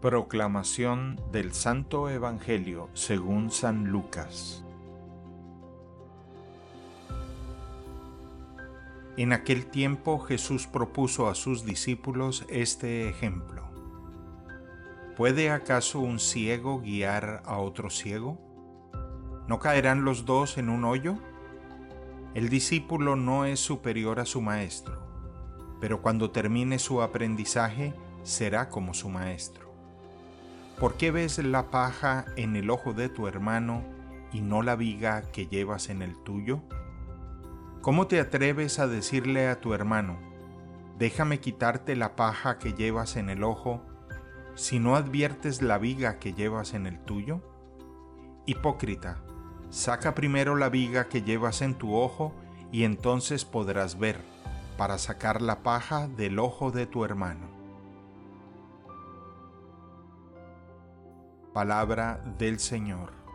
Proclamación del Santo Evangelio según San Lucas En aquel tiempo Jesús propuso a sus discípulos este ejemplo. ¿Puede acaso un ciego guiar a otro ciego? ¿No caerán los dos en un hoyo? El discípulo no es superior a su maestro, pero cuando termine su aprendizaje será como su maestro. ¿Por qué ves la paja en el ojo de tu hermano y no la viga que llevas en el tuyo? ¿Cómo te atreves a decirle a tu hermano, déjame quitarte la paja que llevas en el ojo, si no adviertes la viga que llevas en el tuyo? Hipócrita, saca primero la viga que llevas en tu ojo y entonces podrás ver, para sacar la paja del ojo de tu hermano. Palabra del Señor.